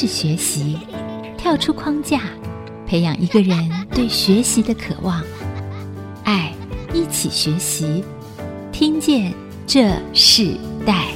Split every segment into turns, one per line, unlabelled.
是学习，跳出框架，培养一个人对学习的渴望。爱，一起学习，听见这世代。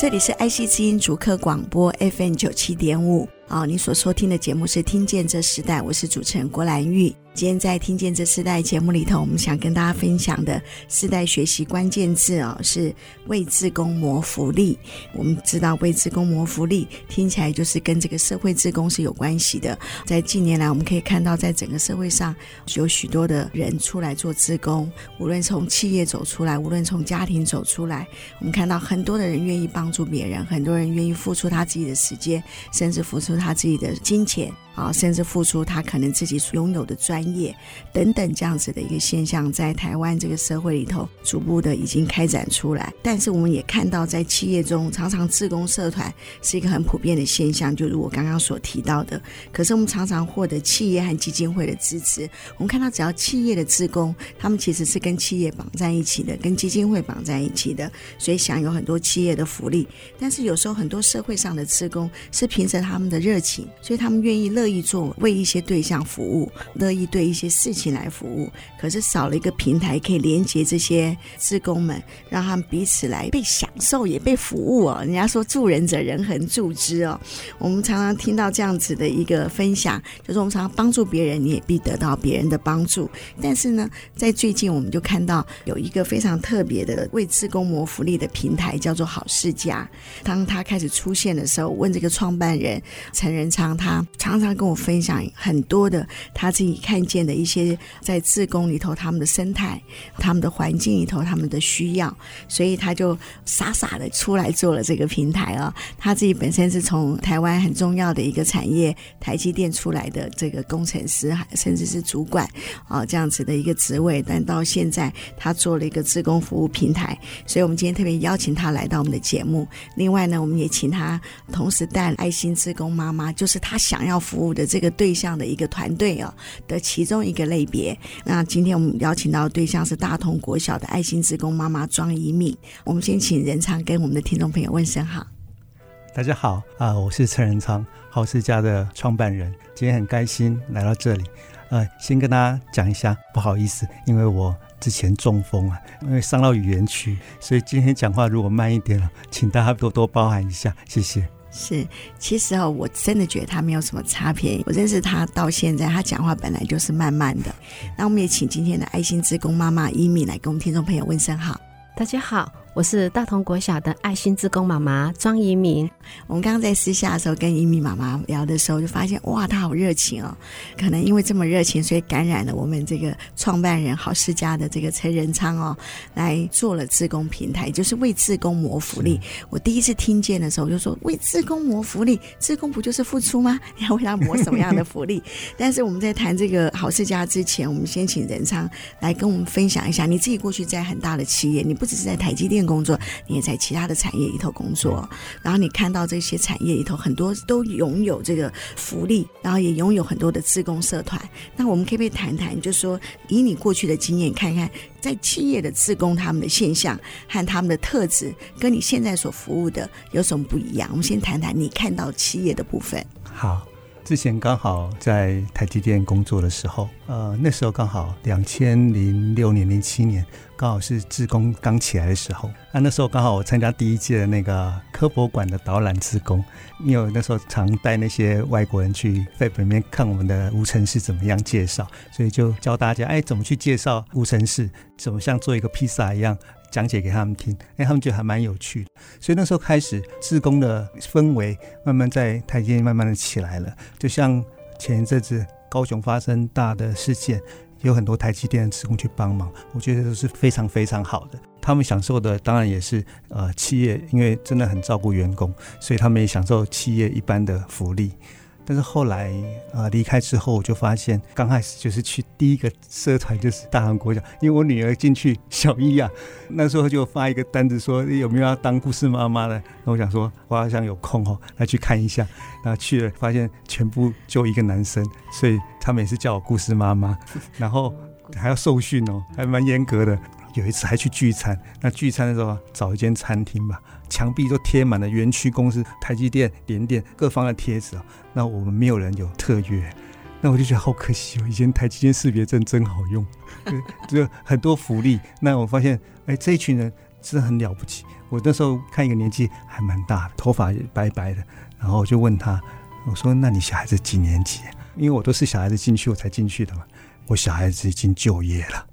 这里是爱惜之音主客广播 FM 九七点五啊，你所收听的节目是《听见这时代》，我是主持人郭兰玉。今天在听见这四代节目里头，我们想跟大家分享的四代学习关键字哦，是为志工谋福利。我们知道为志工谋福利听起来就是跟这个社会志工是有关系的。在近年来，我们可以看到，在整个社会上有许多的人出来做志工，无论从企业走出来，无论从家庭走出来，我们看到很多的人愿意帮助别人，很多人愿意付出他自己的时间，甚至付出他自己的金钱。啊，甚至付出他可能自己拥有的专业等等这样子的一个现象，在台湾这个社会里头逐步的已经开展出来。但是我们也看到，在企业中，常常自工社团是一个很普遍的现象，就如我刚刚所提到的。可是我们常常获得企业和基金会的支持。我们看到，只要企业的志工，他们其实是跟企业绑在一起的，跟基金会绑在一起的，所以享有很多企业的福利。但是有时候很多社会上的职工是凭着他们的热情，所以他们愿意乐。乐意做为一些对象服务，乐意对一些事情来服务，可是少了一个平台可以连接这些志工们，让他们彼此来被享受也被服务哦。人家说助人者人恒助之哦，我们常常听到这样子的一个分享，就是我们常常帮助别人，你也必得到别人的帮助。但是呢，在最近我们就看到有一个非常特别的为志工谋福利的平台，叫做好事家。当他开始出现的时候，问这个创办人陈仁昌，他常常。跟我分享很多的他自己看见的一些在自工里头他们的生态、他们的环境里头他们的需要，所以他就傻傻的出来做了这个平台啊。他自己本身是从台湾很重要的一个产业台积电出来的这个工程师，甚至是主管啊这样子的一个职位，但到现在他做了一个自工服务平台，所以我们今天特别邀请他来到我们的节目。另外呢，我们也请他同时带爱心自工妈妈，就是他想要服务。我的这个对象的一个团队哦的其中一个类别。那今天我们邀请到的对象是大同国小的爱心职工妈妈庄宜敏。我们先请仁昌跟我们的听众朋友问声好。
大家好啊、我是陈仁昌，好事家的创办人。今天很开心来到这里。呃，先跟大家讲一下，不好意思，因为我之前中风啊，因为伤到语言区，所以今天讲话如果慢一点了，请大家多多包涵一下，谢谢。
是，其实哦，我真的觉得他没有什么差别。我认识他到现在，他讲话本来就是慢慢的。那我们也请今天的爱心职工妈妈伊米来跟我们听众朋友问声好。
大家好。我是大同国小的爱心志工妈妈庄怡敏。
我们刚刚在私下的时候跟怡敏妈妈聊的时候，就发现哇，她好热情哦！可能因为这么热情，所以感染了我们这个创办人好世家的这个陈仁昌哦，来做了志工平台，就是为志工谋福利。我第一次听见的时候，我就说为志工谋福利，志工不就是付出吗？你 要为他谋什么样的福利？但是我们在谈这个好世家之前，我们先请仁昌来跟我们分享一下，你自己过去在很大的企业，你不只是在台积电。工作，你也在其他的产业里头工作，然后你看到这些产业里头很多都拥有这个福利，然后也拥有很多的自工社团。那我们可不可以谈谈，就是说以你过去的经验，看看在企业的自工他们的现象和他们的特质，跟你现在所服务的有什么不一样？我们先谈谈你看到企业的部分。
好。之前刚好在台积电工作的时候，呃，那时候刚好两千零六年、零七年，刚好是志工刚起来的时候。那那时候刚好我参加第一届的那个科博馆的导览志工，因为那时候常带那些外国人去 FAB 里面看我们的无尘室怎么样介绍，所以就教大家哎怎么去介绍无尘室，怎么像做一个披萨一样。讲解给他们听，哎，他们觉得还蛮有趣的，所以那时候开始，志工的氛围慢慢在台积慢慢的起来了。就像前一阵子高雄发生大的事件，有很多台积电的职工去帮忙，我觉得都是非常非常好的。他们享受的当然也是呃企业，因为真的很照顾员工，所以他们也享受企业一般的福利。但是后来啊离开之后，我就发现刚开始就是去第一个社团就是大韩国小，因为我女儿进去小一啊，那时候就发一个单子说有没有要当故事妈妈的，那我想说我好像有空哦，来去看一下，然后去了发现全部就一个男生，所以他们也是叫我故事妈妈，然后还要受训哦，还蛮严格的。有一次还去聚餐，那聚餐的时候找一间餐厅吧，墙壁都贴满了园区公司、台积电、联电各方的贴纸啊。那我们没有人有特约，那我就觉得好可惜哦。以前台积电识别证真好用，就很多福利。那我发现，哎，这一群人真的很了不起。我那时候看一个年纪还蛮大的，头发白白的，然后我就问他，我说：“那你小孩子几年级？”因为我都是小孩子进去我才进去的嘛。我小孩子已经就业了。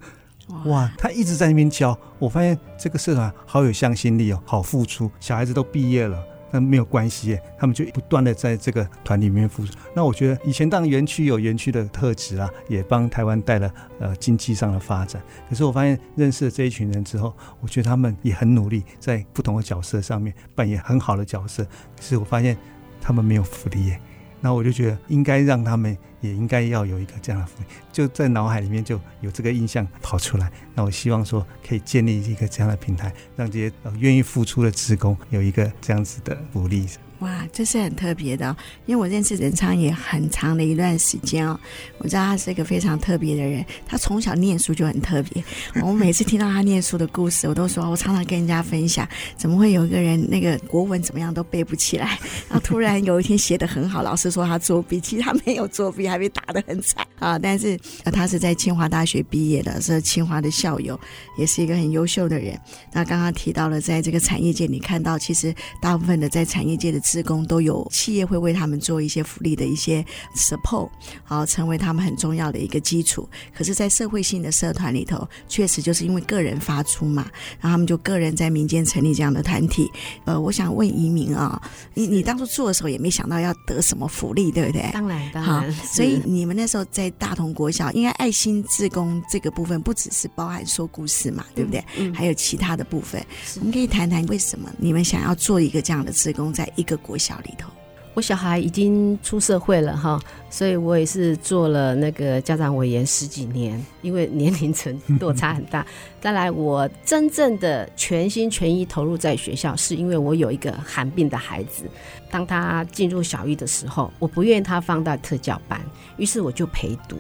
哇，他一直在那边教，我发现这个社团好有向心力哦，好付出。小孩子都毕业了，但没有关系耶，他们就不断的在这个团里面付出。那我觉得以前当园区有园区的特质啊，也帮台湾带了呃经济上的发展。可是我发现认识了这一群人之后，我觉得他们也很努力，在不同的角色上面扮演很好的角色。可是我发现他们没有福利耶，那我就觉得应该让他们。也应该要有一个这样的福利，就在脑海里面就有这个印象跑出来。那我希望说可以建立一个这样的平台，让这些愿意付出的职工有一个这样子的福利。
哇，这是很特别的，因为我认识仁昌也很长的一段时间哦，我知道他是一个非常特别的人。他从小念书就很特别，我每次听到他念书的故事，我都说，我常常跟人家分享，怎么会有一个人那个国文怎么样都背不起来，然后突然有一天写得很好，老师说他作弊，其实他没有作弊，还被打得很惨啊。但是他是在清华大学毕业的，是清华的校友，也是一个很优秀的人。那刚刚提到了，在这个产业界，你看到其实大部分的在产业界的。职工都有企业会为他们做一些福利的一些 support，好，成为他们很重要的一个基础。可是，在社会性的社团里头，确实就是因为个人发出嘛，然后他们就个人在民间成立这样的团体。呃，我想问移民啊，你你当初做的时候也没想到要得什么福利，对不对？
当然，当然。
好，所以你们那时候在大同国小，应该爱心志工这个部分不只是包含说故事嘛，对不对？嗯。还有其他的部分，我们可以谈谈为什么你们想要做一个这样的志工，在一个国小里头，
我小孩已经出社会了哈，所以我也是做了那个家长委员十几年，因为年龄层落差很大。再来，我真正的全心全意投入在学校，是因为我有一个罕病的孩子，当他进入小一的时候，我不愿意他放到特教班，于是我就陪读。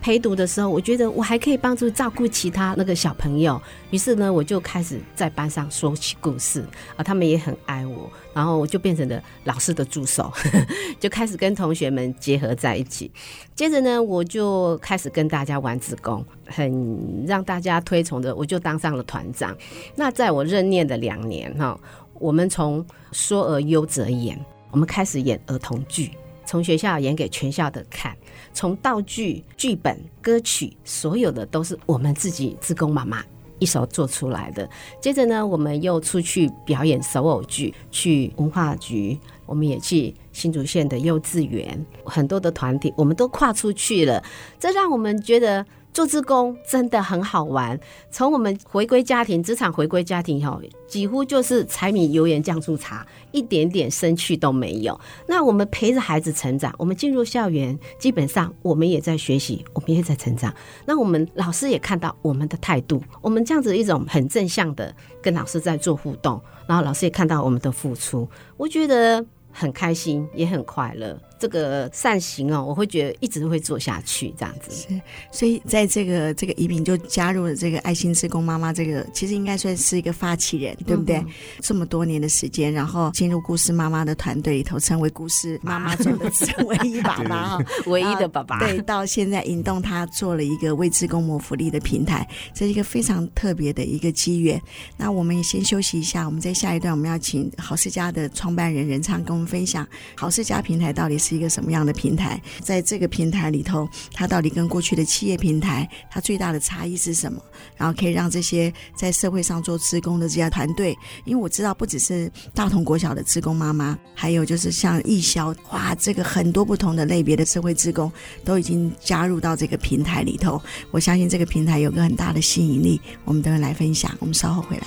陪读的时候，我觉得我还可以帮助照顾其他那个小朋友，于是呢，我就开始在班上说起故事啊，他们也很爱我，然后我就变成了老师的助手，就开始跟同学们结合在一起。接着呢，我就开始跟大家玩子宫，很让大家推崇的，我就当上了团长。那在我任念的两年哈，我们从说而优则演，我们开始演儿童剧。从学校演给全校的看，从道具、剧本、歌曲，所有的都是我们自己自工妈妈一手做出来的。接着呢，我们又出去表演手偶剧，去文化局，我们也去新竹县的幼稚园，很多的团体，我们都跨出去了。这让我们觉得。做志工真的很好玩。从我们回归家庭，职场回归家庭以后，几乎就是柴米油盐酱醋茶，一点点生趣都没有。那我们陪着孩子成长，我们进入校园，基本上我们也在学习，我们也在成长。那我们老师也看到我们的态度，我们这样子一种很正向的跟老师在做互动，然后老师也看到我们的付出，我觉得很开心，也很快乐。这个善行哦，我会觉得一直会做下去这样子。
是，所以在这个这个宜民就加入了这个爱心职工妈妈，这个其实应该算是一个发起人，对不对？嗯、这么多年的时间，然后进入故事妈妈的团队里头，成为故事妈妈中的唯一爸爸，
唯一的爸爸。
对，到现在引动他做了一个为职工谋福利的平台，这是一个非常特别的一个机缘。那我们也先休息一下，我们在下一段我们要请好事家的创办人任畅跟我们分享好事家平台到底是。是一个什么样的平台？在这个平台里头，它到底跟过去的企业平台，它最大的差异是什么？然后可以让这些在社会上做职工的这些团队，因为我知道不只是大同国小的职工妈妈，还有就是像义消，哇，这个很多不同的类别的社会职工都已经加入到这个平台里头。我相信这个平台有个很大的吸引力，我们等会来分享。我们稍后回来。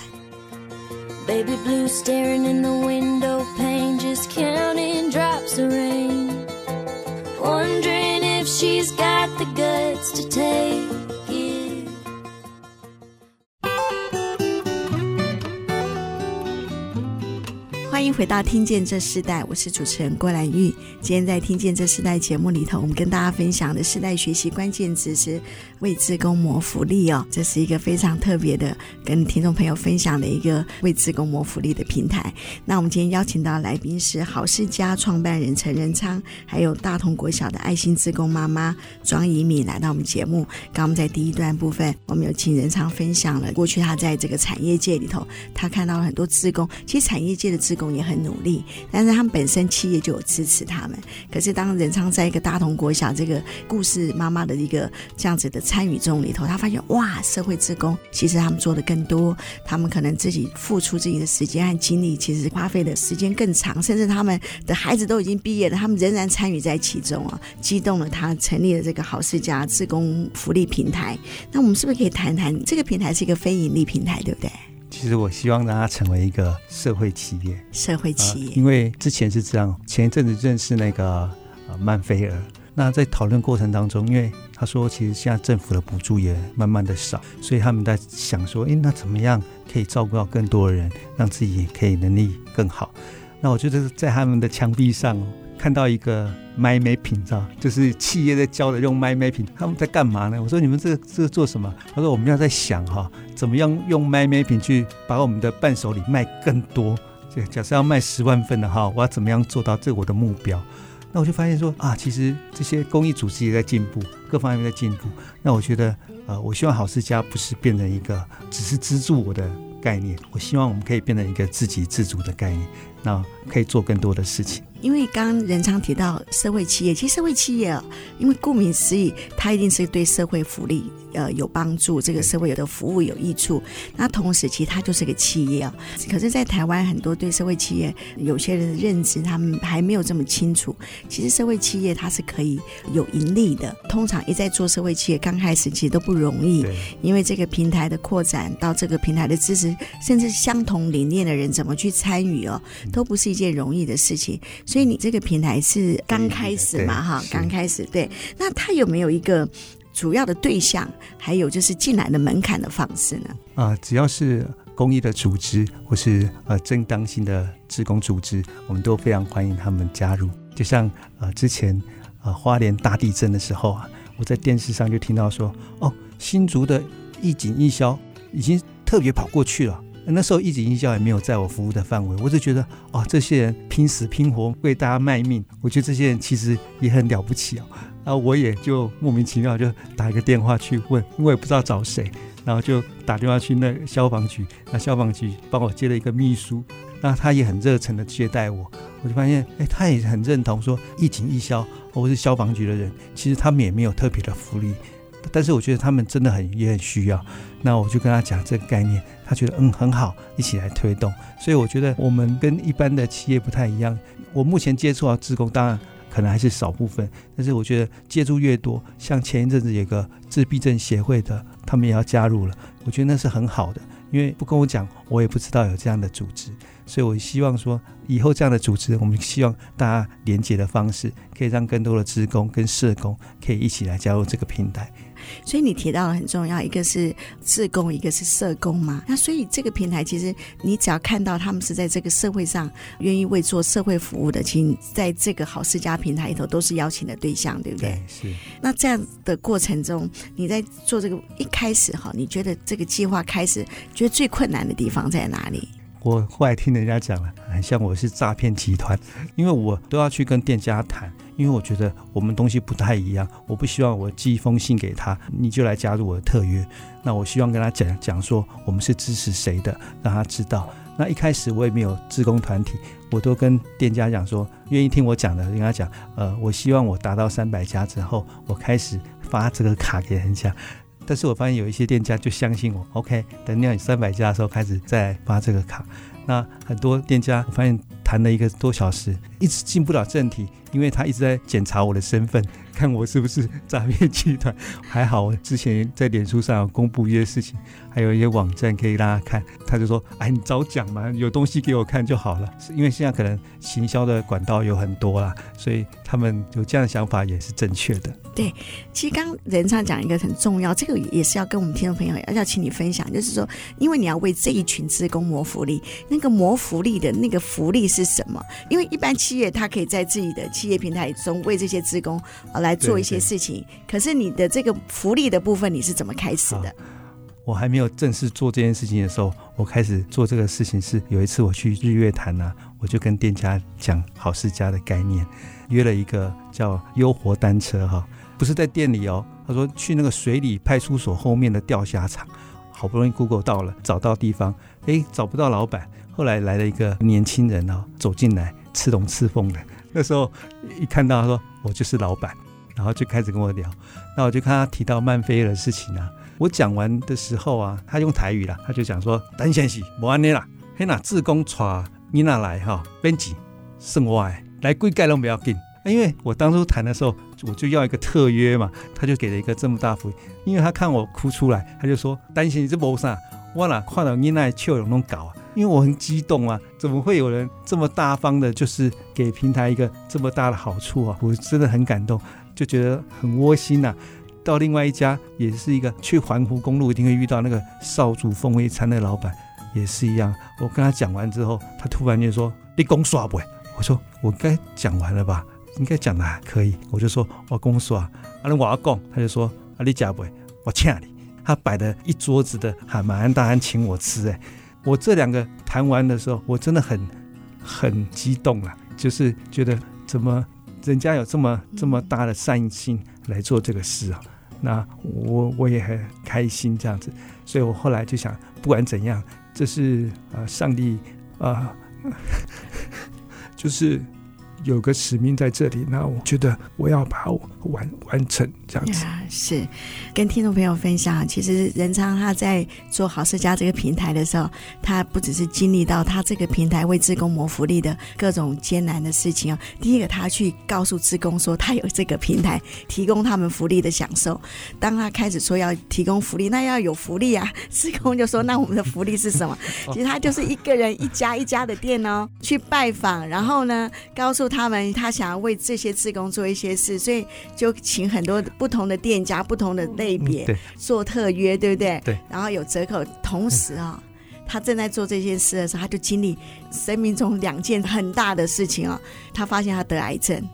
Baby blue staring in the window pane, just counting drops of rain. She's got the guts to take 欢迎回到《听见这世代》，我是主持人郭兰玉。今天在《听见这世代》节目里头，我们跟大家分享的世代学习关键词是为自工谋福利哦。这是一个非常特别的，跟听众朋友分享的一个为自工谋福利的平台。那我们今天邀请到来宾是好事家创办人陈仁昌，还有大同国小的爱心自工妈妈庄怡敏来到我们节目。刚刚我们在第一段部分，我们有请仁昌分享了过去他在这个产业界里头，他看到了很多自工，其实产业界的自工也很努力，但是他们本身企业就有支持他们。可是当仁昌在一个大同国小这个故事妈妈的一个这样子的参与中里头，他发现哇，社会志工其实他们做的更多，他们可能自己付出自己的时间和精力，其实花费的时间更长，甚至他们的孩子都已经毕业了，他们仍然参与在其中啊，激动了他成立了这个好事家志工福利平台。那我们是不是可以谈谈这个平台是一个非盈利平台，对不对？
其实我希望让它成为一个社会企业，
社会企业。
呃，因为之前是这样，前一阵子认识那个呃曼菲尔，那在讨论过程当中，因为他说其实现在政府的补助也慢慢的少，所以他们在想说，诶，那怎么样可以照顾到更多的人，让自己也可以能力更好？那我觉得在他们的墙壁上。看到一个 mind mapping，知道就是企业在教的用 mind mapping，他们在干嘛呢？我说你们这个这个做什么？他说我们要在想哈，怎么样用 My m a p i n g 去把我们的伴手礼卖更多。这假设要卖十万份的哈，我要怎么样做到这我的目标？那我就发现说啊，其实这些公益组织也在进步，各方面在进步。那我觉得呃，我希望好事家不是变成一个只是资助我的概念，我希望我们可以变成一个自给自足的概念，那可以做更多的事情。
因为刚刚仁昌提到社会企业，其实社会企业啊，因为顾名思义，它一定是对社会福利呃有帮助，这个社会有的服务有益处。那同时，其实它就是个企业啊。可是，在台湾很多对社会企业有些人的认知，他们还没有这么清楚。其实，社会企业它是可以有盈利的。通常一在做社会企业，刚开始其实都不容易，因为这个平台的扩展到这个平台的支持，甚至相同理念的人怎么去参与哦，都不是一件容易的事情。所以你这个平台是刚开始嘛？哈，刚开始对。那它有没有一个主要的对象？还有就是进来的门槛的方式呢？
啊、呃，只要是公益的组织或是呃正当性的职工组织，我们都非常欢迎他们加入。就像呃之前呃花莲大地震的时候啊，我在电视上就听到说，哦，新竹的义警义消已经特别跑过去了。那时候一警义消也没有在我服务的范围，我就觉得哦，这些人拼死拼活为大家卖命，我觉得这些人其实也很了不起哦。然后我也就莫名其妙就打一个电话去问，因为我也不知道找谁，然后就打电话去那消防局，那消防局帮我接了一个秘书，那他也很热诚的接待我，我就发现哎，他也很认同说义警义消或是消防局的人，其实他们也没有特别的福利。但是我觉得他们真的很也很需要，那我就跟他讲这个概念，他觉得嗯很好，一起来推动。所以我觉得我们跟一般的企业不太一样。我目前接触到职工，当然可能还是少部分，但是我觉得接触越多，像前一阵子有个自闭症协会的，他们也要加入了，我觉得那是很好的，因为不跟我讲，我也不知道有这样的组织。所以我希望说，以后这样的组织，我们希望大家连接的方式，可以让更多的职工跟社工可以一起来加入这个平台。
所以你提到了很重要，一个是自工，一个是社工嘛。那所以这个平台其实你只要看到他们是在这个社会上愿意为做社会服务的，其实在这个好世家平台里头都是邀请的对象，对不对？
对，是。
那这样的过程中，你在做这个一开始哈，你觉得这个计划开始觉得最困难的地方在哪里？
我后来听人家讲了，很像我是诈骗集团，因为我都要去跟店家谈。因为我觉得我们东西不太一样，我不希望我寄一封信给他，你就来加入我的特约。那我希望跟他讲讲说，我们是支持谁的，让他知道。那一开始我也没有志工团体，我都跟店家讲说，愿意听我讲的，跟他讲，呃，我希望我达到三百家之后，我开始发这个卡给人家。但是我发现有一些店家就相信我，OK，等你三百家的时候开始再发这个卡。那很多店家我发现谈了一个多小时，一直进不了正题。因为他一直在检查我的身份，看我是不是诈骗集团。还好我之前在脸书上公布一些事情，还有一些网站可以让他看。他就说：“哎，你早讲嘛，有东西给我看就好了。”因为现在可能行销的管道有很多啦，所以他们有这样的想法也是正确的。
对，其实刚仁昌讲一个很重要，这个也是要跟我们听众朋友要要请你分享，就是说，因为你要为这一群职工谋福利，那个谋福利的那个福利是什么？因为一般企业它可以在自己的业平台中为这些职工啊来做一些事情，可是你的这个福利的部分你是怎么开始的？
我还没有正式做这件事情的时候，我开始做这个事情是有一次我去日月潭啊，我就跟店家讲好事家的概念，约了一个叫优活单车哈。不是在店里哦，他说去那个水里派出所后面的钓虾场，好不容易 Google 到了，找到地方，诶，找不到老板，后来来了一个年轻人哦，走进来，刺龙刺凤的，那时候一看到他说我就是老板，然后就开始跟我聊，那我就看他提到曼菲的事情啊，我讲完的时候啊，他用台语啦，他就讲说，等先生，无安尼啦，嘿那自工带你那来哈，编辑剩我的，来贵盖拢不要紧。因为我当初谈的时候，我就要一个特约嘛，他就给了一个这么大福利。因为他看我哭出来，他就说担心你这没啥，我哪看到你那笑容弄搞啊？因为我很激动啊，怎么会有人这么大方的，就是给平台一个这么大的好处啊？我真的很感动，就觉得很窝心呐。到另外一家也是一个去环湖公路一定会遇到那个少主风味餐的老板，也是一样。我跟他讲完之后，他突然就说：“你讲耍不？”我说：“我该讲完了吧。”应该讲的还可以，我就说我公说啊，阿我要讲，他就说阿你假不？我请你。他摆了一桌子的哈马鞍大安请我吃，哎，我这两个谈完的时候，我真的很很激动啊，就是觉得怎么人家有这么这么大的善心来做这个事啊，那我我也很开心这样子，所以我后来就想，不管怎样，这是啊上帝啊，就是。有个使命在这里，那我觉得我要把我完完成这样子。
是跟听众朋友分享，其实仁昌他在做好事家这个平台的时候，他不只是经历到他这个平台为职工谋福利的各种艰难的事情哦。第一个，他去告诉职工说他有这个平台提供他们福利的享受。当他开始说要提供福利，那要有福利啊，志工就说那我们的福利是什么？其实他就是一个人一家一家的店哦，去拜访，然后呢告诉。他们他想要为这些职工做一些事，所以就请很多不同的店家、不同的类别做特约，对不对？
对。
然后有折扣，同时啊、哦，他正在做这件事的时候，他就经历生命中两件很大的事情啊、哦。他发现他得癌症。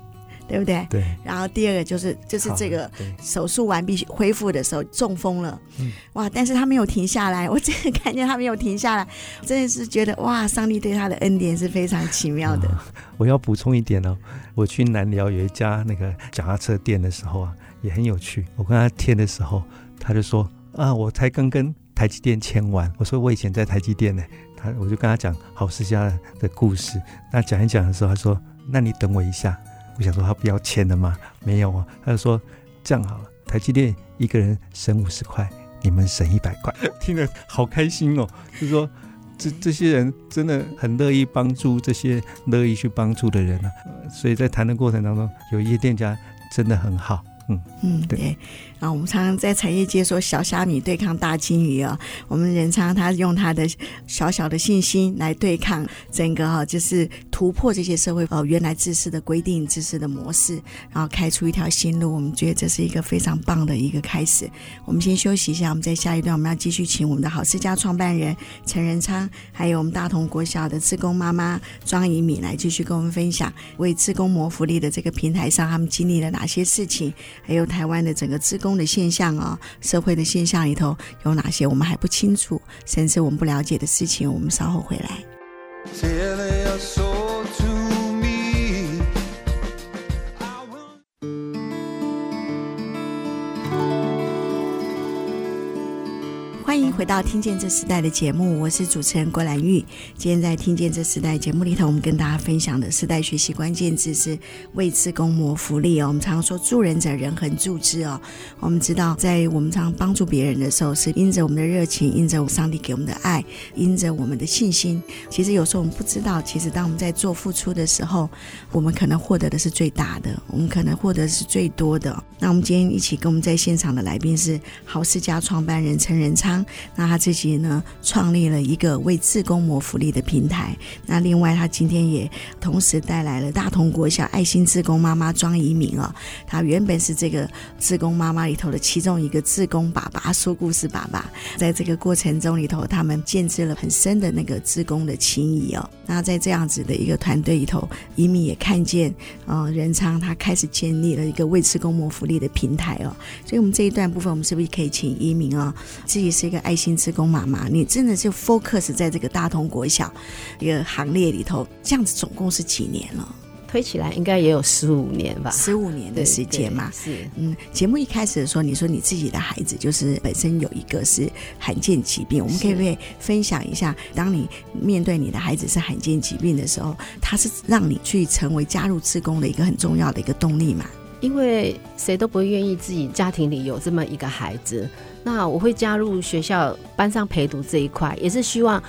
对不对？
对。
然后第二个就是就是这个手术完毕恢复的时候中风了，嗯，哇！但是他没有停下来，我真的看见他没有停下来，真的是觉得哇，上帝对他的恩典是非常奇妙的。
嗯、我要补充一点哦，我去南寮有一家那个脚踏车店的时候啊，也很有趣。我跟他贴的时候，他就说啊，我才刚跟台积电签完。我说我以前在台积电呢，他我就跟他讲好事家的故事。那讲一讲的时候，他说那你等我一下。我想说他不要钱的吗？没有啊，他就说这样好了，台积电一个人省五十块，你们省一百块，听得好开心哦。就是说这这些人真的很乐意帮助这些乐意去帮助的人啊，所以在谈的过程当中，有一些店家真的很好。嗯
嗯，对。啊，我们常常在产业界说小虾米对抗大鲸鱼啊。我们仁昌他用他的小小的信心来对抗整个哈，就是突破这些社会呃原来知识的规定、知识的模式，然后开出一条新路。我们觉得这是一个非常棒的一个开始。我们先休息一下，我们在下一段我们要继续请我们的好事家创办人陈仁昌，还有我们大同国小的志工妈妈庄怡敏来继续跟我们分享为志工谋福利的这个平台上他们经历了哪些事情，还有台湾的整个志工。的现象啊、社会的现象里头有哪些我们还不清楚，甚至我们不了解的事情？我们稍后回来。欢迎回到《听见这时代》的节目，我是主持人郭兰玉。今天在《听见这时代》节目里头，我们跟大家分享的时代学习关键字是为自公谋福利哦。我们常说助人者人恒助之哦。我们知道，在我们常帮助别人的时候，是因着我们的热情，因着上帝给我们的爱，因着我们的信心。其实有时候我们不知道，其实当我们在做付出的时候，我们可能获得的是最大的，我们可能获得的是最多的。那我们今天一起跟我们在现场的来宾是豪世家创办人陈仁昌。那他自己呢，创立了一个为自工谋福利的平台。那另外，他今天也同时带来了大同国小爱心自工妈妈庄怡敏哦。他原本是这个自工妈妈里头的其中一个自工爸爸，说故事爸爸。在这个过程中里头，他们建置了很深的那个自工的情谊哦。那在这样子的一个团队里头，怡敏也看见，呃，仁昌他开始建立了一个为自工谋福利的平台哦。所以，我们这一段部分，我们是不是可以请怡敏啊，自己是一个爱心职工妈妈，你真的就 focus 在这个大同国小一个行列里头，这样子总共是几年了？
推起来应该也有十五年吧，
十五年的时间嘛。
是，
嗯，节目一开始的时候，你说你自己的孩子就是本身有一个是罕见疾病，我们可以不可以分享一下，当你面对你的孩子是罕见疾病的时候，他是让你去成为加入志工的一个很重要的一个动力嘛？
因为谁都不会愿意自己家庭里有这么一个孩子。那我会加入学校班上陪读这一块，也是希望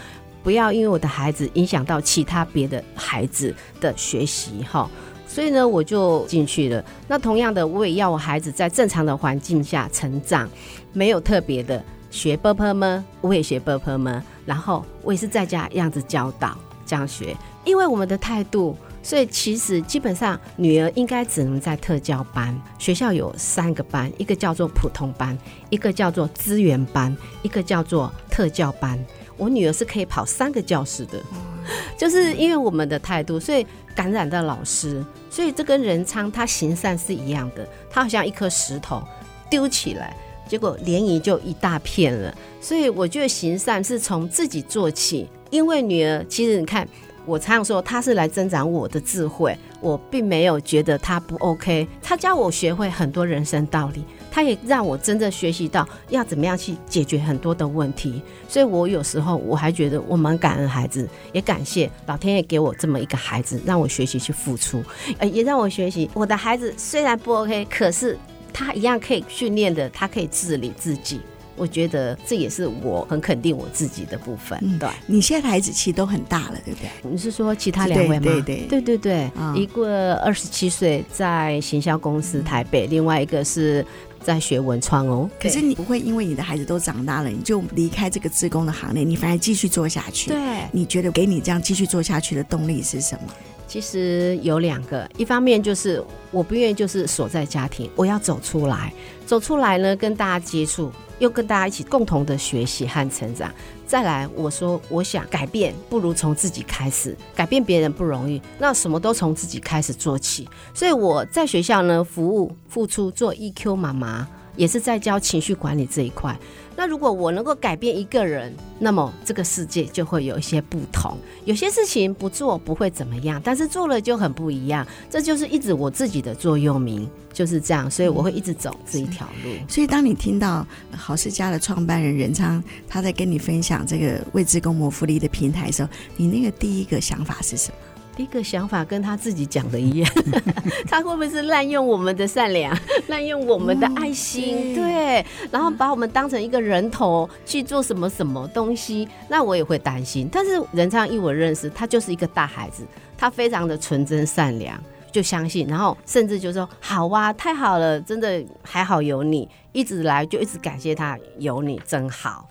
不要因为我的孩子影响到其他别的孩子的学习。哈，所以呢，我就进去了。那同样的，我也要我孩子在正常的环境下成长，没有特别的学。purple 吗？我也学 purple 吗？然后我也是在家样子教导这样学，因为我们的态度。所以其实基本上，女儿应该只能在特教班。学校有三个班，一个叫做普通班，一个叫做资源班，一个叫做特教班。我女儿是可以跑三个教室的，就是因为我们的态度，所以感染到老师。所以这跟仁昌他行善是一样的，他好像一颗石头丢起来，结果涟漪就一大片了。所以我觉得行善是从自己做起，因为女儿其实你看。我常常说，他是来增长我的智慧，我并没有觉得他不 OK。他教我学会很多人生道理，他也让我真正学习到要怎么样去解决很多的问题。所以我有时候我还觉得我蛮感恩孩子，也感谢老天爷给我这么一个孩子，让我学习去付出，呃，也让我学习我的孩子虽然不 OK，可是他一样可以训练的，他可以自理自己。我觉得这也是我很肯定我自己的部分。嗯，对。
你现在孩子其实都很大了，对不对？
你是说其他两位
吗？对
对对对对一个二十七岁在行销公司台北，另外一个是在学文创哦。
可是你不会因为你的孩子都长大了，你就离开这个自工的行列，你反而继续做下去。
对，
你觉得给你这样继续做下去的动力是什么？
其实有两个，一方面就是我不愿意就是锁在家庭，我要走出来，走出来呢，跟大家接触。又跟大家一起共同的学习和成长。再来，我说我想改变，不如从自己开始。改变别人不容易，那什么都从自己开始做起。所以我在学校呢，服务、付出，做 EQ 妈妈，也是在教情绪管理这一块。那如果我能够改变一个人，那么这个世界就会有一些不同。有些事情不做不会怎么样，但是做了就很不一样。这就是一直我自己的座右铭，就是这样。所以我会一直走这一条路。
所以当你听到好事家的创办人任昌他在跟你分享这个为志工谋福利的平台的时候，你那个第一个想法是什么？
一个想法跟他自己讲的一样，他会不会是滥用我们的善良，滥用我们的爱心？对，然后把我们当成一个人头去做什么什么东西？那我也会担心。但是仁昌义我认识，他就是一个大孩子，他非常的纯真善良，就相信，然后甚至就说：“好哇，太好了，真的还好有你，一直来就一直感谢他有你，真好。”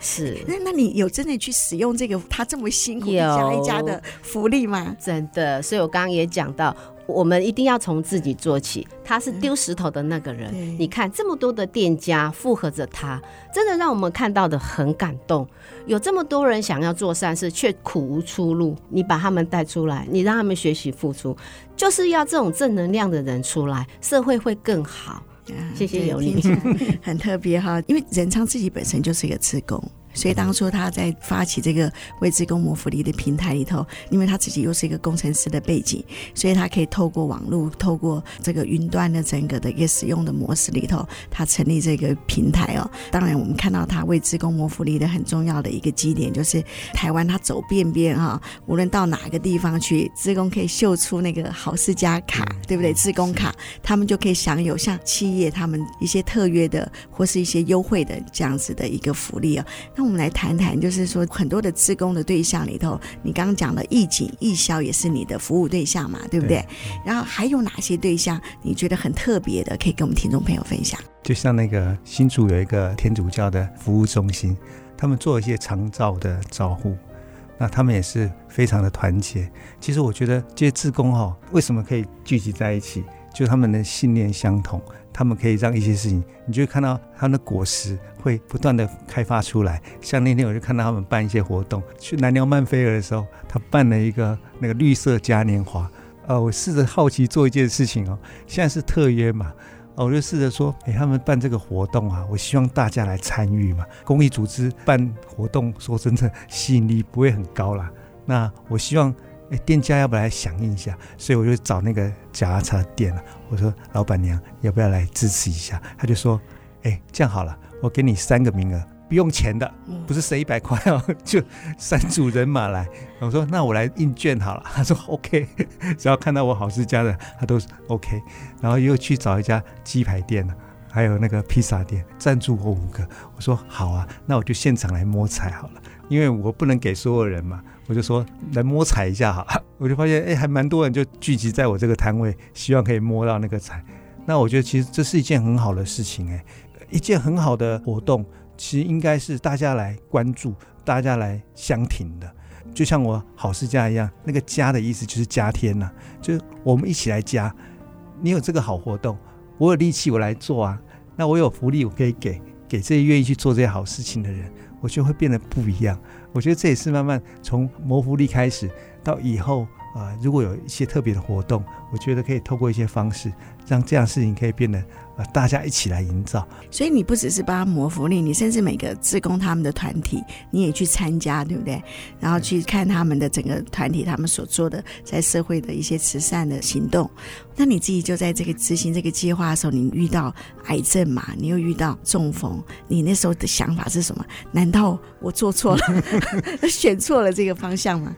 是，
那那你有真的去使用这个他这么辛苦一家一家的福利吗？
真的，所以我刚刚也讲到，我们一定要从自己做起。他是丢石头的那个人，嗯、你看这么多的店家附和着他，真的让我们看到的很感动。有这么多人想要做善事，却苦无出路，你把他们带出来，你让他们学习付出，就是要这种正能量的人出来，社会会更好。谢谢有你，
很特别哈，因为仁昌自己本身就是一个职工，所以当初他在发起这个为职工谋福利的平台里头，因为他自己又是一个工程师的背景，所以他可以透过网络，透过这个云端的整个的一个使用的模式里头，他成立这个平台哦。当然，我们看到他为职工谋福利的很重要的一个基点，就是台湾他走遍遍哈，无论到哪个地方去，职工可以秀出那个好事家卡，对不对？职工卡，他们就可以享有像企业他们一些特约的或是一些优惠的这样子的一个福利哦。那我们来谈谈，就是说很多的自工的对象里头，你刚刚讲的义警、义消也是你的服务对象嘛，对不对？对。然后还有哪些对象你觉得很特别的，可以跟我们听众朋友分享？
就像那个新竹有一个天主教的服务中心，他们做一些长照的照护，那他们也是非常的团结。其实我觉得这些自工哈，为什么可以聚集在一起？就他们的信念相同。他们可以让一些事情，你就会看到他们的果实会不断的开发出来。像那天我就看到他们办一些活动，去南寮曼菲尔的时候，他办了一个那个绿色嘉年华。呃，我试着好奇做一件事情哦，现在是特约嘛，我就试着说，哎，他们办这个活动啊，我希望大家来参与嘛。公益组织办活动，说真的吸引力不会很高啦。那我希望。哎，店家要不要来响应一下？所以我就找那个脚踏车店了。我说：“老板娘，要不要来支持一下？”他就说：“哎，这样好了，我给你三个名额，不用钱的，不是省一百块哦，就三组人马来。”我说：“那我来印券好了。”他说：“OK，只要看到我好事家的，他都是 OK。”然后又去找一家鸡排店了，还有那个披萨店，赞助我五个。我说：“好啊，那我就现场来摸彩好了，因为我不能给所有人嘛。”我就说来摸彩一下哈，我就发现哎，还蛮多人就聚集在我这个摊位，希望可以摸到那个彩。那我觉得其实这是一件很好的事情哎，一件很好的活动，其实应该是大家来关注，大家来相挺的。就像我好事家一样，那个家的意思就是加添呐，就是我们一起来加。你有这个好活动，我有力气我来做啊，那我有福利我可以给给这些愿意去做这些好事情的人，我就会变得不一样。我觉得这也是慢慢从模糊力开始，到以后啊、呃，如果有一些特别的活动，我觉得可以透过一些方式，让这样事情可以变得啊、呃，大家一起来营造。
所以你不只是帮他谋福利，你甚至每个志工他们的团体，你也去参加，对不对？然后去看他们的整个团体，他们所做的在社会的一些慈善的行动。那你自己就在这个执行这个计划的时候，你遇到癌症嘛？你又遇到中风，你那时候的想法是什么？难道我做错了，选错了这个方向吗？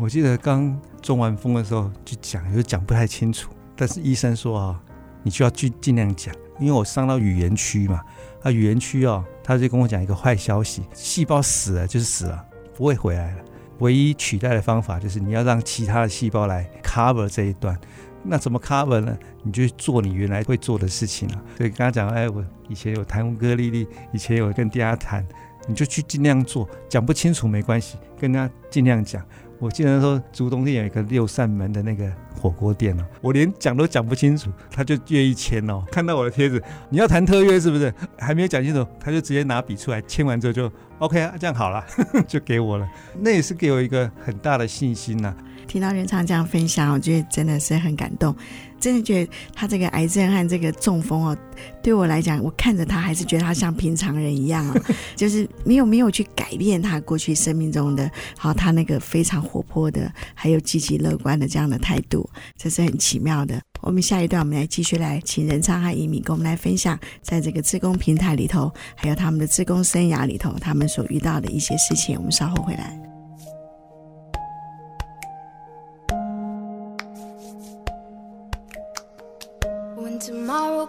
我记得刚中完风的时候就讲，就讲不太清楚。但是医生说啊，你就要去尽量讲，因为我伤到语言区嘛。啊，语言区哦，他就跟我讲一个坏消息：细胞死了就是死了，不会回来了。唯一取代的方法就是你要让其他的细胞来 cover 这一段。那怎么 cover 呢？你就做你原来会做的事情啊。所以刚刚讲，哎，我以前有弹乌克丽丽，以前有跟大家谈，你就去尽量做。讲不清楚没关系，跟他尽量讲。我记得说，竹东店有一个六扇门的那个火锅店哦，我连讲都讲不清楚，他就愿意签哦。看到我的贴子，你要谈特约是不是？还没有讲清楚，他就直接拿笔出来签完之后就 OK 啊，这样好了，就给我了。那也是给我一个很大的信心呐、啊。
听到仁昌这样分享，我觉得真的是很感动。真的觉得他这个癌症和这个中风哦，对我来讲，我看着他还是觉得他像平常人一样哦，就是没有没有去改变他过去生命中的好，他那个非常活泼的，还有积极乐观的这样的态度，这是很奇妙的。我们下一段，我们来继续来请仁昌和移民跟我们来分享，在这个自工平台里头，还有他们的自工生涯里头，他们所遇到的一些事情。我们稍后回来。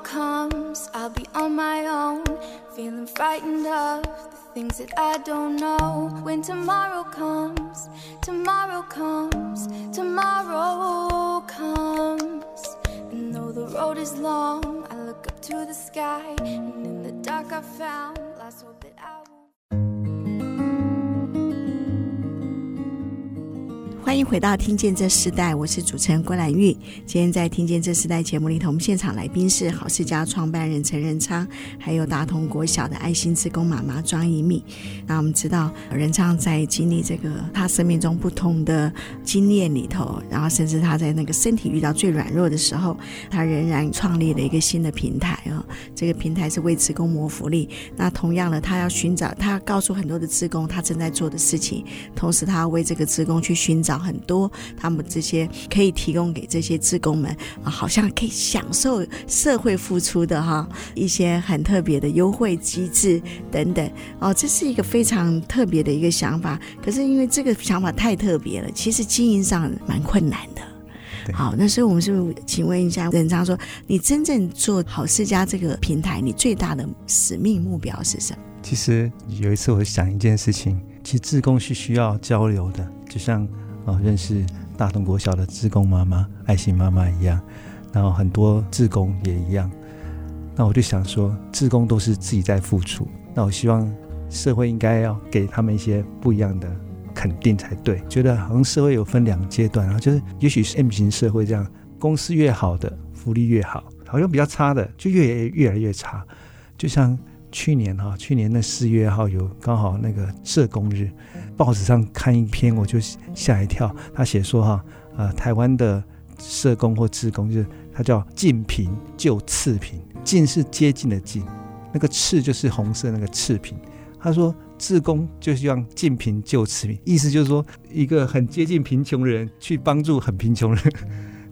comes, I'll
be on my own. Feeling frightened of the things that I don't know. When tomorrow comes, tomorrow comes, tomorrow comes. And though the road is long, I look up to the sky. And in the dark, I found hope.
欢迎回到《听见这时代》，我是主持人郭兰玉。今天在《听见这时代》节目里头，我们现场来宾是好事家创办人陈仁昌，还有大同国小的爱心职工妈妈庄怡敏。那我们知道，仁昌在经历这个他生命中不同的经验里头，然后甚至他在那个身体遇到最软弱的时候，他仍然创立了一个新的平台啊。这个平台是为职工谋福利。那同样的，他要寻找，他要告诉很多的职工他正在做的事情，同时他要为这个职工去寻找。很多他们这些可以提供给这些职工们啊，好像可以享受社会付出的哈一些很特别的优惠机制等等哦，这是一个非常特别的一个想法。可是因为这个想法太特别了，其实经营上蛮困难的。好，那所以我们是不是请问一下任昌说，你真正做好世家这个平台，你最大的使命目标是什么？
其实有一次我想一件事情，其实志工是需要交流的，就像。啊，认识大同国小的志工妈妈、爱心妈妈一样，然后很多志工也一样。那我就想说，志工都是自己在付出，那我希望社会应该要给他们一些不一样的肯定才对。觉得好像社会有分两阶段，然后就是也许是 M 型社会这样，公司越好的福利越好，好像比较差的就越越来越差。就像去年哈，去年那四月号有刚好那个社工日。报纸上看一篇，我就吓一跳。他写说哈，呃，台湾的社工或志工，就是他叫近贫就次贫。近是接近的近，那个次就是红色那个次贫。他说，志工就希望近贫就次贫，意思就是说，一个很接近贫穷的人去帮助很贫穷的人。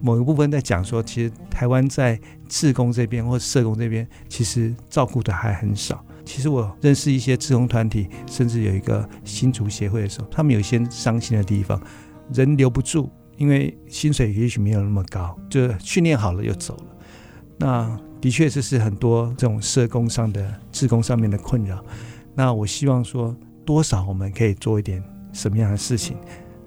某一部分在讲说，其实台湾在志工这边或社工这边，其实照顾的还很少。其实我认识一些志工团体，甚至有一个新竹协会的时候，他们有一些伤心的地方，人留不住，因为薪水也许没有那么高，就训练好了又走了。那的确这是很多这种社工上的志工上面的困扰。那我希望说，多少我们可以做一点什么样的事情。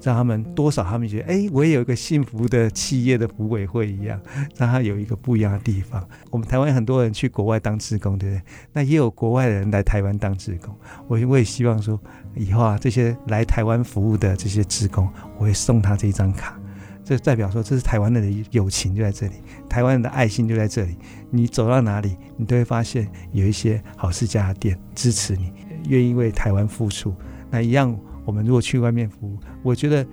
让他们多少，他们觉得，哎，我也有一个幸福的企业的福委会一样，让他有一个不一样的地方。我们台湾很多人去国外当职工，对不对？那也有国外的人来台湾当职工。我我也希望说，以后啊，这些来台湾服务的这些职工，我会送他这一张卡，这代表说，这是台湾人的友情就在这里，台湾人的爱心就在这里。你走到哪里，你都会发现有一些好事家的店支持你，愿意为台湾付出。那一样。我们如果去外面服务，我觉得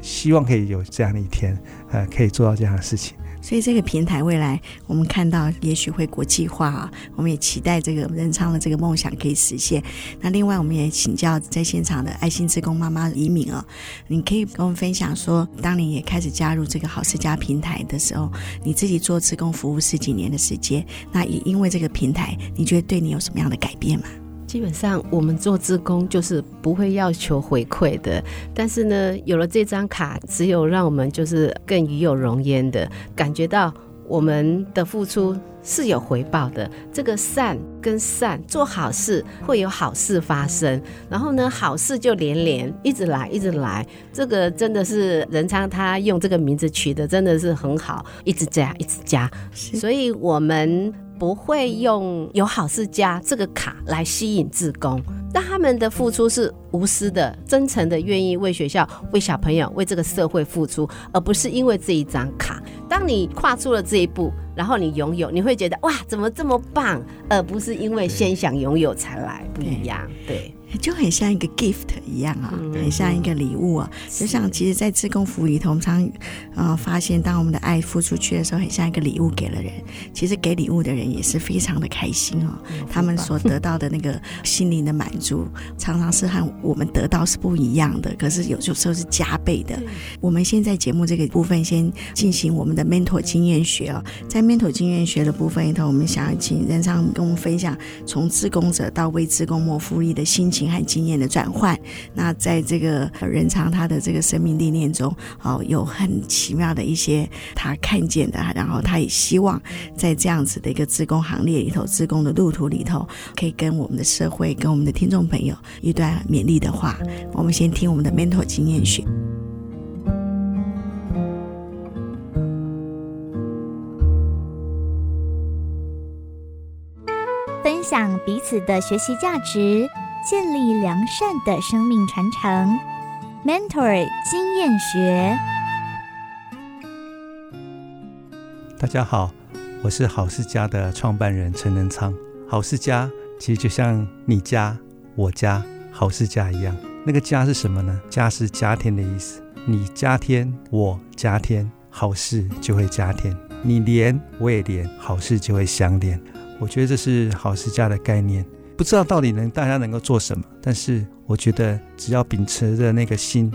希望可以有这样的一天，呃，可以做到这样的事情。
所以这个平台未来我们看到也许会国际化啊，我们也期待这个仁昌的这个梦想可以实现。那另外我们也请教在现场的爱心职工妈妈李敏啊，你可以跟我们分享说，当你也开始加入这个好事家平台的时候，你自己做职工服务十几年的时间，那也因为这个平台，你觉得对你有什么样的改变吗？
基本上，我们做志工就是不会要求回馈的。但是呢，有了这张卡，只有让我们就是更与有荣焉的感觉到我们的付出是有回报的。这个善跟善，做好事会有好事发生，然后呢，好事就连连一直来，一直来。这个真的是仁昌他用这个名字取的真的是很好，一直加，一直加。所以我们。不会用有好事家这个卡来吸引志工，但他们的付出是无私的、真诚的，愿意为学校、为小朋友、为这个社会付出，而不是因为这一张卡。当你跨出了这一步，然后你拥有，你会觉得哇，怎么这么棒？而不是因为先想拥有才来，不一样，对。
就很像一个 gift 一样啊，很像一个礼物啊。就像其实，在自工服务里头，我们常呃发现，当我们的爱付出去的时候，很像一个礼物给了人。其实给礼物的人也是非常的开心哦，他们所得到的那个心灵的满足，常常是和我们得到是不一样的。可是有有时候是加倍的。我们现在节目这个部分先进行我们的 mentor 经验学哦，在 mentor 经验学的部分里头，我们想要请任昌跟我们分享从自工者到为自工谋福利的心情。和经验的转换，那在这个仁昌他的这个生命历练中，哦，有很奇妙的一些他看见的，然后他也希望在这样子的一个自工行列里头，自工的路途里头，可以跟我们的社会、跟我们的听众朋友一段勉励的话。我们先听我们的 mentor 经验学，
分享彼此的学习价值。建立良善的生命传承，Mentor 经验学。
大家好，我是好事家的创办人陈仁昌。好事家其实就像你家、我家、好事家一样。那个家是什么呢？家是家天的意思。你家天，我家天，好事就会加天。你连，我也连，好事就会相连。我觉得这是好事家的概念。不知道到底能大家能够做什么，但是我觉得只要秉持着那个心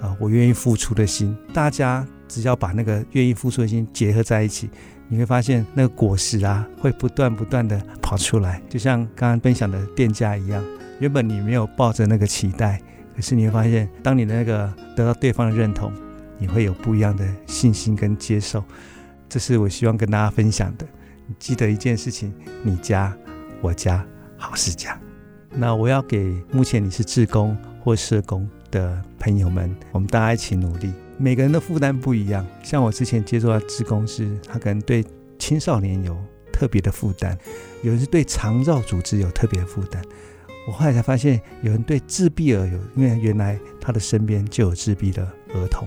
啊，我愿意付出的心，大家只要把那个愿意付出的心结合在一起，你会发现那个果实啊会不断不断的跑出来，就像刚刚分享的店家一样，原本你没有抱着那个期待，可是你会发现，当你的那个得到对方的认同，你会有不一样的信心跟接受，这是我希望跟大家分享的。记得一件事情，你家，我家。好事家，那我要给目前你是志工或社工的朋友们，我们大家一起努力。每个人的负担不一样，像我之前接触到志工是，他可能对青少年有特别的负担，有人是对长照组织有特别的负担。我后来才发现，有人对自闭儿有，因为原来他的身边就有自闭的儿童。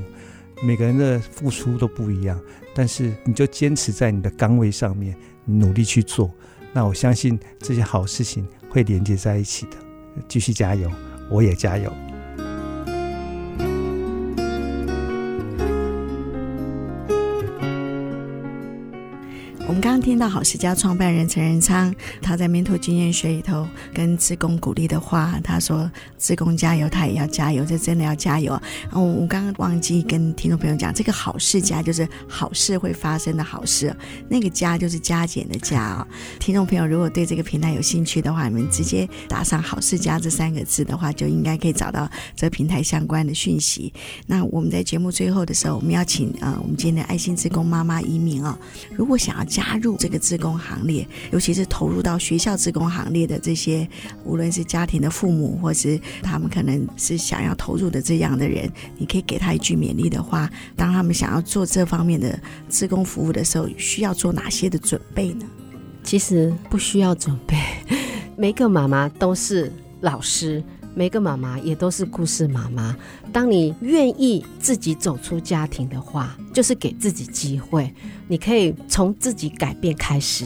每个人的付出都不一样，但是你就坚持在你的岗位上面，努力去做。那我相信这些好事情会连接在一起的，继续加油，我也加油。
我们刚刚听到好事家创办人陈仁昌，他在 Mentor 经验学里头跟志工鼓励的话，他说：“志工加油，他也要加油，这真的要加油。”然后我刚刚忘记跟听众朋友讲，这个好事家就是好事会发生的好事，那个家就是加减的加啊、听众朋友如果对这个平台有兴趣的话，你们直接打上“好事家”这三个字的话，就应该可以找到这平台相关的讯息。那我们在节目最后的时候，我们要请啊、呃，我们今天的爱心志工妈妈移民啊、如果想要加。加入这个志工行列，尤其是投入到学校志工行列的这些，无论是家庭的父母，或是他们可能是想要投入的这样的人，你可以给他一句勉励的话。当他们想要做这方面的志工服务的时候，需要做哪些的准备呢？
其实不需要准备，每个妈妈都是老师。每个妈妈也都是故事妈妈。当你愿意自己走出家庭的话，就是给自己机会。你可以从自己改变开始。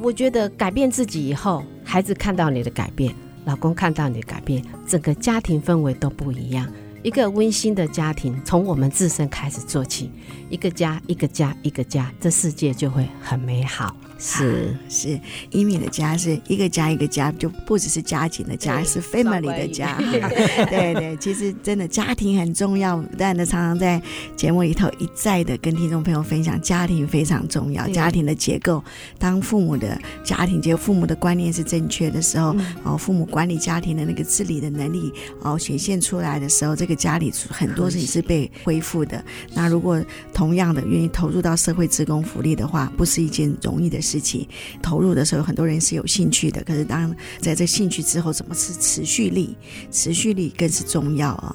我觉得改变自己以后，孩子看到你的改变，老公看到你的改变，整个家庭氛围都不一样。一个温馨的家庭，从我们自身开始做起。一个家，一个家，一个家，这世界就会很美好。
是 是，移民的家是一个家一个家，就不只是家庭的家，是 family 的家。对对，其实真的家庭很重要，但呢，常常在节目里头一再的跟听众朋友分享，家庭非常重要。家庭的结构，当父母的家庭结，父母的观念是正确的时候，哦，父母管理家庭的那个治理的能力哦显现出来的时候，这个家里很多事情是被恢复的。那如果同样的愿意投入到社会职工福利的话，不是一件容易的事事情。投入的时候，很多人是有兴趣的，可是当在这兴趣之后，怎么是持续力？持续力更是重要啊。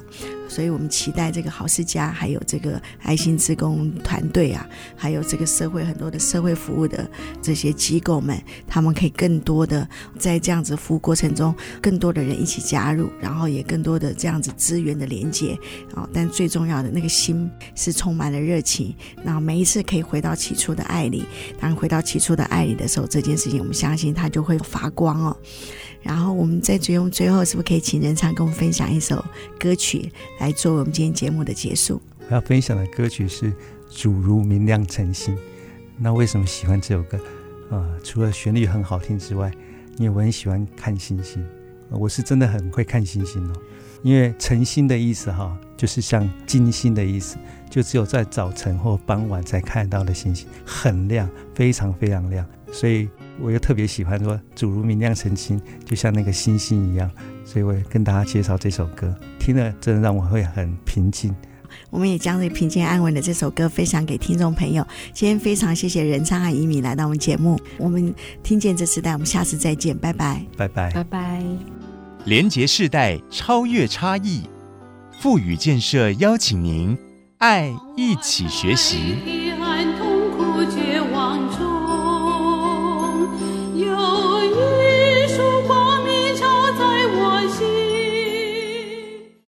所以我们期待这个好事家，还有这个爱心职工团队啊，还有这个社会很多的社会服务的这些机构们，他们可以更多的在这样子服务过程中，更多的人一起加入，然后也更多的这样子资源的连接啊。但最重要的那个心是充满了热情，那每一次可以回到起初的爱里，当回到起初的爱里的时候，这件事情我们相信它就会发光哦。然后我们在最后最后，是不是可以请仁昌跟我们分享一首歌曲，来做我们今天节目的结束？
我要分享的歌曲是《主如明亮晨星》。那为什么喜欢这首歌？啊、除了旋律很好听之外，因为我很喜欢看星星。我是真的很会看星星哦。因为晨星的意思哈，就是像金星的意思，就只有在早晨或傍晚才看得到的星星，很亮，非常非常亮，所以。我又特别喜欢说“主如明亮晨星”，就像那个星星一样，所以我跟大家介绍这首歌，听了真的让我会很平静。
我们也将这平静安稳的这首歌分享给听众朋友。今天非常谢谢仁昌和移民来到我们节目，我们听见这时代，我们下次再见，拜拜，
拜拜，
拜拜。
连结世代，超越差异，富予建设邀请您爱一起学习。